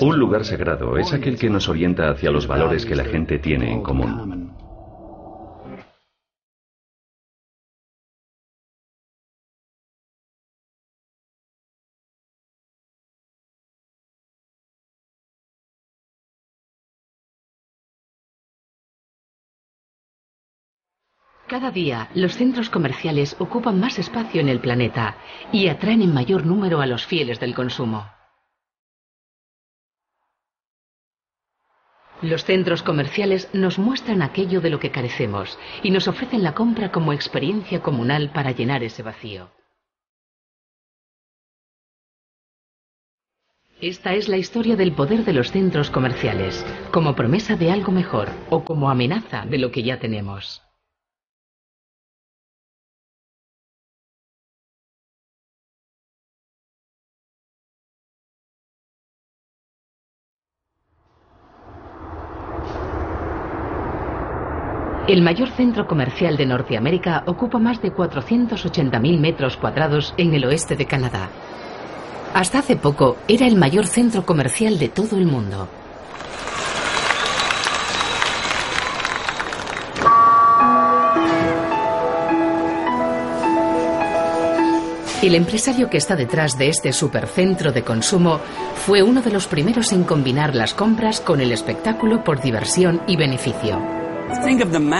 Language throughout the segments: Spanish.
Un lugar sagrado es aquel que nos orienta hacia los valores que la gente tiene en común. Cada día, los centros comerciales ocupan más espacio en el planeta y atraen en mayor número a los fieles del consumo. Los centros comerciales nos muestran aquello de lo que carecemos y nos ofrecen la compra como experiencia comunal para llenar ese vacío. Esta es la historia del poder de los centros comerciales, como promesa de algo mejor o como amenaza de lo que ya tenemos. El mayor centro comercial de Norteamérica ocupa más de 480.000 metros cuadrados en el oeste de Canadá. Hasta hace poco era el mayor centro comercial de todo el mundo. El empresario que está detrás de este supercentro de consumo fue uno de los primeros en combinar las compras con el espectáculo por diversión y beneficio.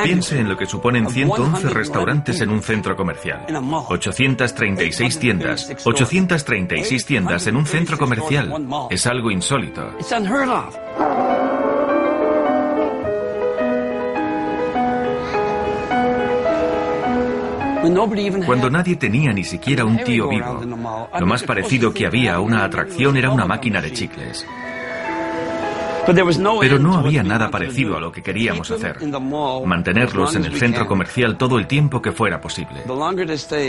Piense en lo que suponen 111 restaurantes en un centro comercial. 836 tiendas. 836 tiendas en un centro comercial. Es algo insólito. Cuando nadie tenía ni siquiera un tío vivo, lo más parecido que había a una atracción era una máquina de chicles. Pero no había nada parecido a lo que queríamos hacer. Mantenerlos en el centro comercial todo el tiempo que fuera posible.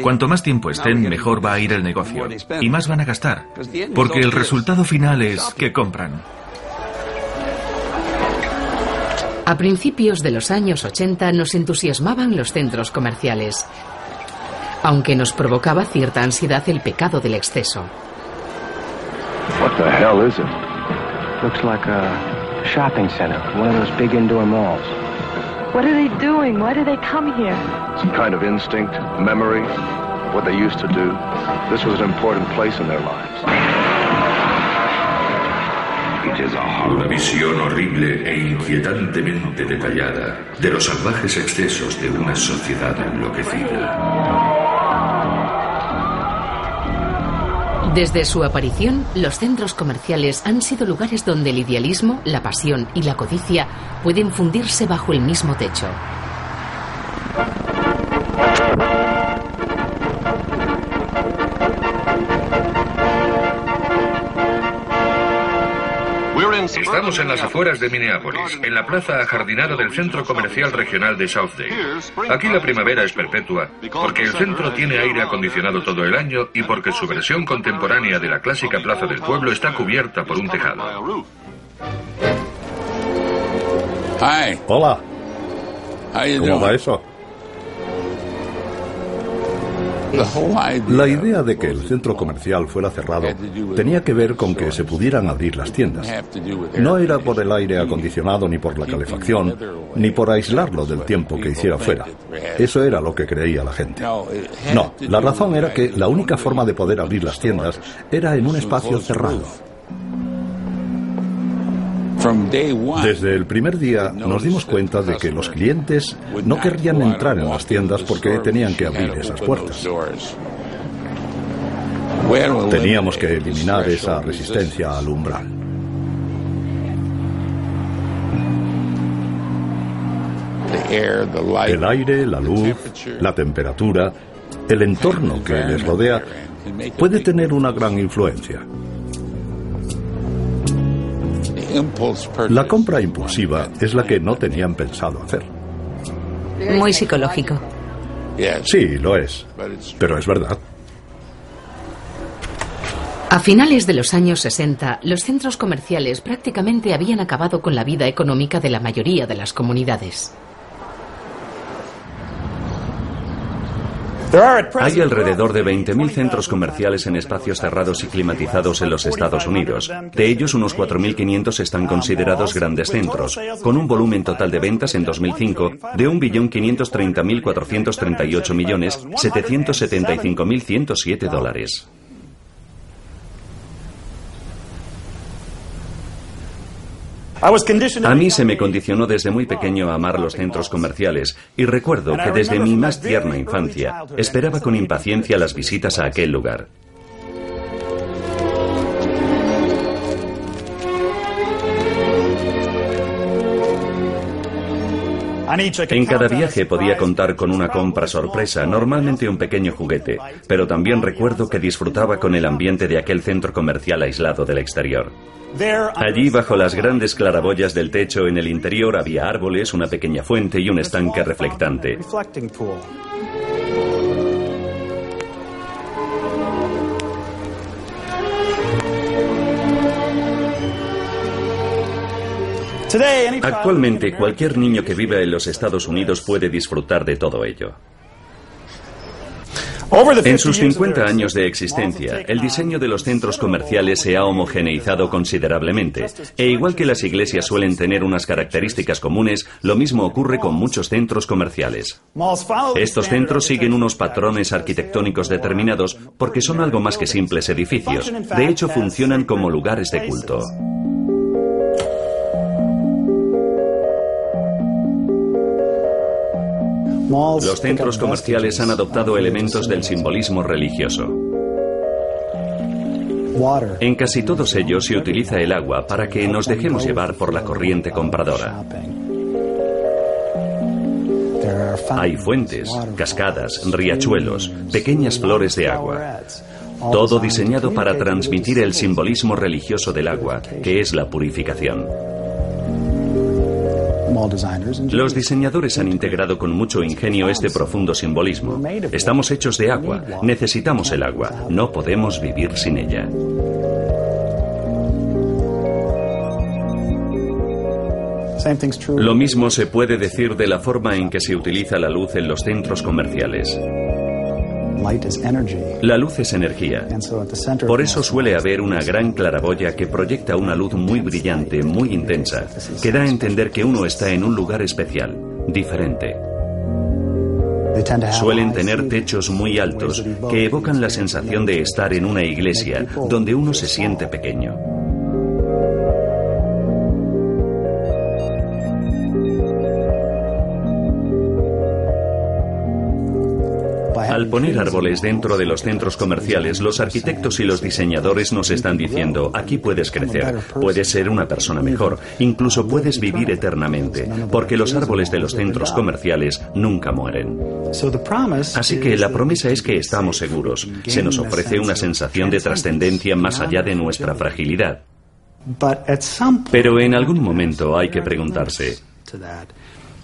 Cuanto más tiempo estén, mejor va a ir el negocio. Y más van a gastar. Porque el resultado final es que compran. A principios de los años 80 nos entusiasmaban los centros comerciales, aunque nos provocaba cierta ansiedad el pecado del exceso. Looks like a shopping center, one of those big indoor malls. What are they doing? Why do they come here? Some kind of instinct, memory, what they used to do. This was an important place in their lives. Una visión horrible e inquietantemente detallada de los salvajes excesos de una sociedad enloquecida. Desde su aparición, los centros comerciales han sido lugares donde el idealismo, la pasión y la codicia pueden fundirse bajo el mismo techo. Estamos en las afueras de Minneapolis, en la plaza ajardinada del Centro Comercial Regional de Southdale. Aquí la primavera es perpetua, porque el centro tiene aire acondicionado todo el año y porque su versión contemporánea de la clásica plaza del pueblo está cubierta por un tejado. Hola. ¿Cómo va eso? La idea de que el centro comercial fuera cerrado tenía que ver con que se pudieran abrir las tiendas. No era por el aire acondicionado ni por la calefacción, ni por aislarlo del tiempo que hiciera fuera. Eso era lo que creía la gente. No, la razón era que la única forma de poder abrir las tiendas era en un espacio cerrado. Desde el primer día nos dimos cuenta de que los clientes no querrían entrar en las tiendas porque tenían que abrir esas puertas. Teníamos que eliminar esa resistencia al umbral. El aire, la luz, la temperatura, el entorno que les rodea puede tener una gran influencia. La compra impulsiva es la que no tenían pensado hacer. Muy psicológico. Sí, lo es. Pero es verdad. A finales de los años 60, los centros comerciales prácticamente habían acabado con la vida económica de la mayoría de las comunidades. Hay alrededor de 20.000 centros comerciales en espacios cerrados y climatizados en los Estados Unidos. De ellos, unos 4.500 están considerados grandes centros, con un volumen total de ventas en 2005 de 1.530.438.775.107 dólares. A mí se me condicionó desde muy pequeño a amar los centros comerciales y recuerdo que desde mi más tierna infancia esperaba con impaciencia las visitas a aquel lugar. En cada viaje podía contar con una compra sorpresa, normalmente un pequeño juguete, pero también recuerdo que disfrutaba con el ambiente de aquel centro comercial aislado del exterior. Allí, bajo las grandes claraboyas del techo en el interior, había árboles, una pequeña fuente y un estanque reflectante. Actualmente, cualquier niño que viva en los Estados Unidos puede disfrutar de todo ello. En sus 50 años de existencia, el diseño de los centros comerciales se ha homogeneizado considerablemente, e igual que las iglesias suelen tener unas características comunes, lo mismo ocurre con muchos centros comerciales. Estos centros siguen unos patrones arquitectónicos determinados porque son algo más que simples edificios, de hecho funcionan como lugares de culto. Los centros comerciales han adoptado elementos del simbolismo religioso. En casi todos ellos se utiliza el agua para que nos dejemos llevar por la corriente compradora. Hay fuentes, cascadas, riachuelos, pequeñas flores de agua. Todo diseñado para transmitir el simbolismo religioso del agua, que es la purificación. Los diseñadores han integrado con mucho ingenio este profundo simbolismo. Estamos hechos de agua, necesitamos el agua, no podemos vivir sin ella. Lo mismo se puede decir de la forma en que se utiliza la luz en los centros comerciales. La luz es energía. Por eso suele haber una gran claraboya que proyecta una luz muy brillante, muy intensa, que da a entender que uno está en un lugar especial, diferente. Suelen tener techos muy altos que evocan la sensación de estar en una iglesia donde uno se siente pequeño. Al poner árboles dentro de los centros comerciales, los arquitectos y los diseñadores nos están diciendo, aquí puedes crecer, puedes ser una persona mejor, incluso puedes vivir eternamente, porque los árboles de los centros comerciales nunca mueren. Así que la promesa es que estamos seguros, se nos ofrece una sensación de trascendencia más allá de nuestra fragilidad. Pero en algún momento hay que preguntarse,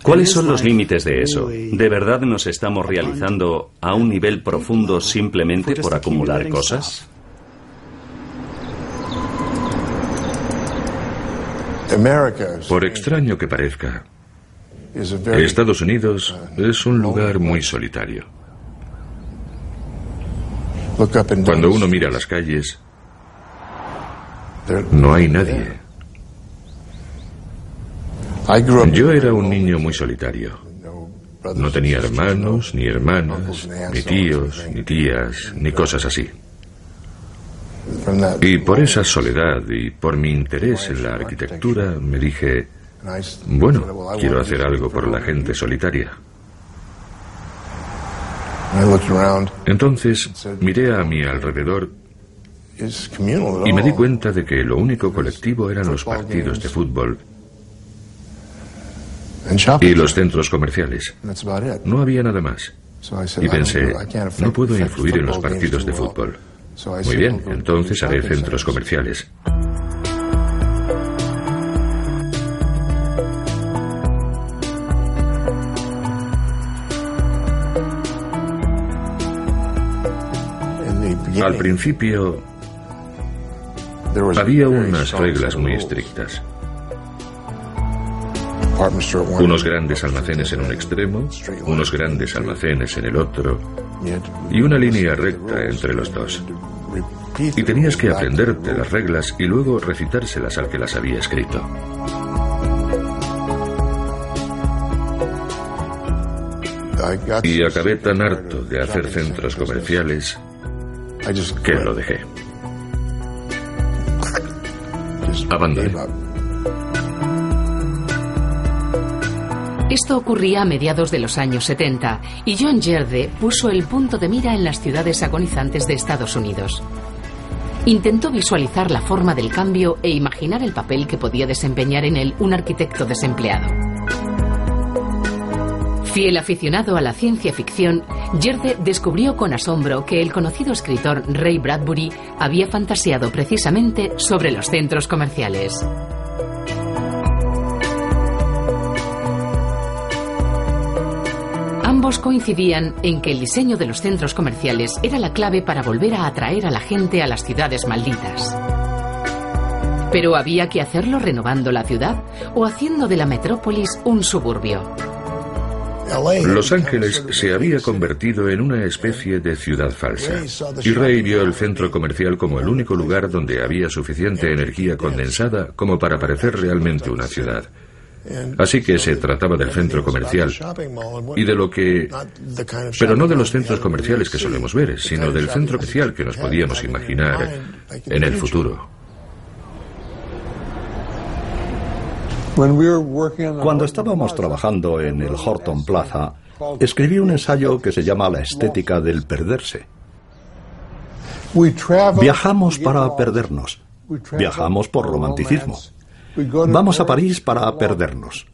¿Cuáles son los límites de eso? ¿De verdad nos estamos realizando a un nivel profundo simplemente por acumular cosas? Por extraño que parezca, Estados Unidos es un lugar muy solitario. Cuando uno mira las calles, no hay nadie. Yo era un niño muy solitario. No tenía hermanos, ni hermanas, ni tíos, ni tías, ni cosas así. Y por esa soledad y por mi interés en la arquitectura me dije, bueno, quiero hacer algo por la gente solitaria. Entonces miré a mi alrededor y me di cuenta de que lo único colectivo eran los partidos de fútbol y los centros comerciales. No había nada más. Y pensé, no puedo influir en los partidos de fútbol. Muy bien, entonces haré centros comerciales. Al principio había unas reglas muy estrictas. Unos grandes almacenes en un extremo, unos grandes almacenes en el otro, y una línea recta entre los dos. Y tenías que aprenderte las reglas y luego recitárselas al que las había escrito. Y acabé tan harto de hacer centros comerciales que lo dejé. Abandoné. Esto ocurría a mediados de los años 70 y John Gerde puso el punto de mira en las ciudades agonizantes de Estados Unidos. Intentó visualizar la forma del cambio e imaginar el papel que podía desempeñar en él un arquitecto desempleado. Fiel aficionado a la ciencia ficción, Gerde descubrió con asombro que el conocido escritor Ray Bradbury había fantaseado precisamente sobre los centros comerciales. Coincidían en que el diseño de los centros comerciales era la clave para volver a atraer a la gente a las ciudades malditas. Pero había que hacerlo renovando la ciudad o haciendo de la metrópolis un suburbio. Los Ángeles se había convertido en una especie de ciudad falsa, y Ray vio el centro comercial como el único lugar donde había suficiente energía condensada como para parecer realmente una ciudad. Así que se trataba del centro comercial y de lo que... Pero no de los centros comerciales que solemos ver, sino del centro comercial que nos podíamos imaginar en el futuro. Cuando estábamos trabajando en el Horton Plaza, escribí un ensayo que se llama La estética del perderse. Viajamos para perdernos. Viajamos por romanticismo. Vamos a París para perdernos.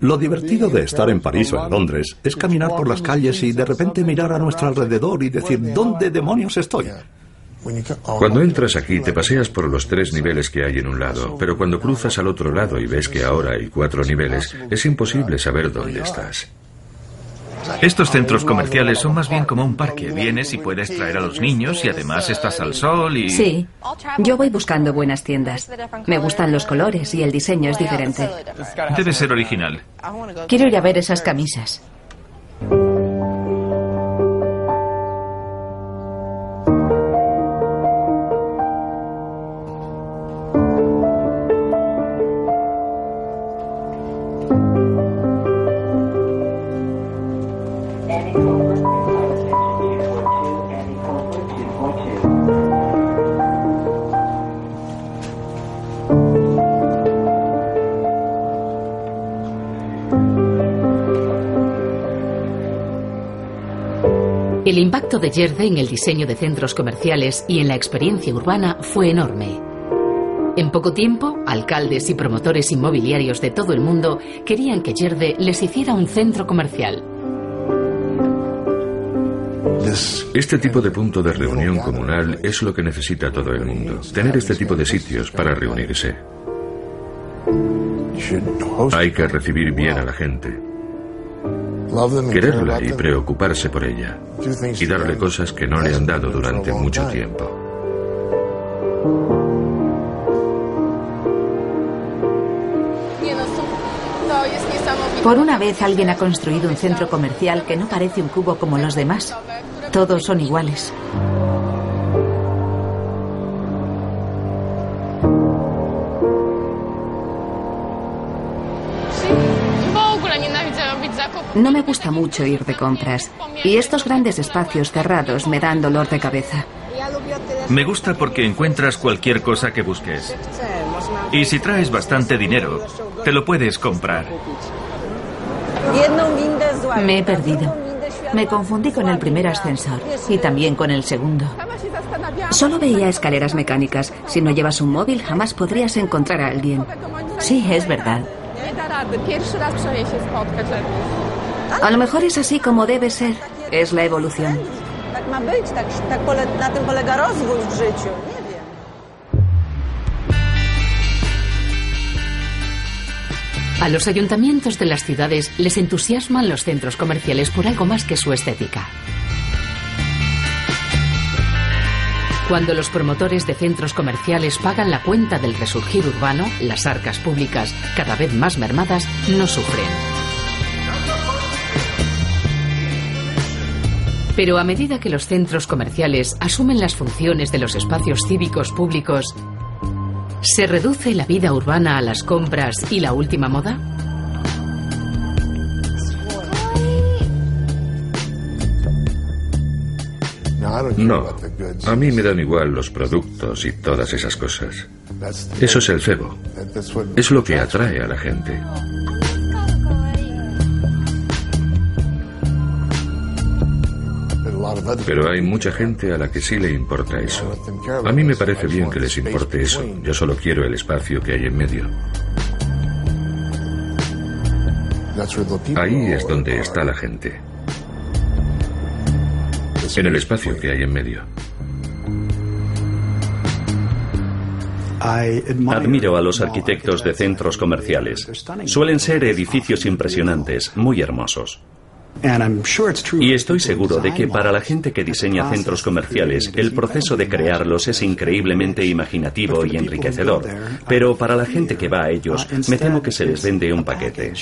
Lo divertido de estar en París o en Londres es caminar por las calles y de repente mirar a nuestro alrededor y decir, ¿dónde demonios estoy? Cuando entras aquí te paseas por los tres niveles que hay en un lado, pero cuando cruzas al otro lado y ves que ahora hay cuatro niveles, es imposible saber dónde estás. Estos centros comerciales son más bien como un parque. Vienes y puedes traer a los niños y además estás al sol y... Sí, yo voy buscando buenas tiendas. Me gustan los colores y el diseño es diferente. Debe ser original. Quiero ir a ver esas camisas. Impacto de Gerde en el diseño de centros comerciales y en la experiencia urbana fue enorme. En poco tiempo, alcaldes y promotores inmobiliarios de todo el mundo querían que Gerde les hiciera un centro comercial. Este tipo de punto de reunión comunal es lo que necesita todo el mundo. Tener este tipo de sitios para reunirse. Hay que recibir bien a la gente quererla y preocuparse por ella, y darle cosas que no le han dado durante mucho tiempo. Por una vez alguien ha construido un centro comercial que no parece un cubo como los demás. Todos son iguales. No me gusta mucho ir de compras y estos grandes espacios cerrados me dan dolor de cabeza. Me gusta porque encuentras cualquier cosa que busques. Y si traes bastante dinero, te lo puedes comprar. Me he perdido. Me confundí con el primer ascensor y también con el segundo. Solo veía escaleras mecánicas. Si no llevas un móvil, jamás podrías encontrar a alguien. Sí, es verdad. A lo mejor es así como debe ser. Es la evolución. A los ayuntamientos de las ciudades les entusiasman los centros comerciales por algo más que su estética. Cuando los promotores de centros comerciales pagan la cuenta del resurgir urbano, las arcas públicas, cada vez más mermadas, no sufren. Pero a medida que los centros comerciales asumen las funciones de los espacios cívicos públicos, ¿se reduce la vida urbana a las compras y la última moda? No, a mí me dan igual los productos y todas esas cosas. Eso es el cebo. Es lo que atrae a la gente. Pero hay mucha gente a la que sí le importa eso. A mí me parece bien que les importe eso. Yo solo quiero el espacio que hay en medio. Ahí es donde está la gente en el espacio que hay en medio. Admiro a los arquitectos de centros comerciales. Suelen ser edificios impresionantes, muy hermosos. Y estoy seguro de que para la gente que diseña centros comerciales, el proceso de crearlos es increíblemente imaginativo y enriquecedor. Pero para la gente que va a ellos, me temo que se les vende un paquete.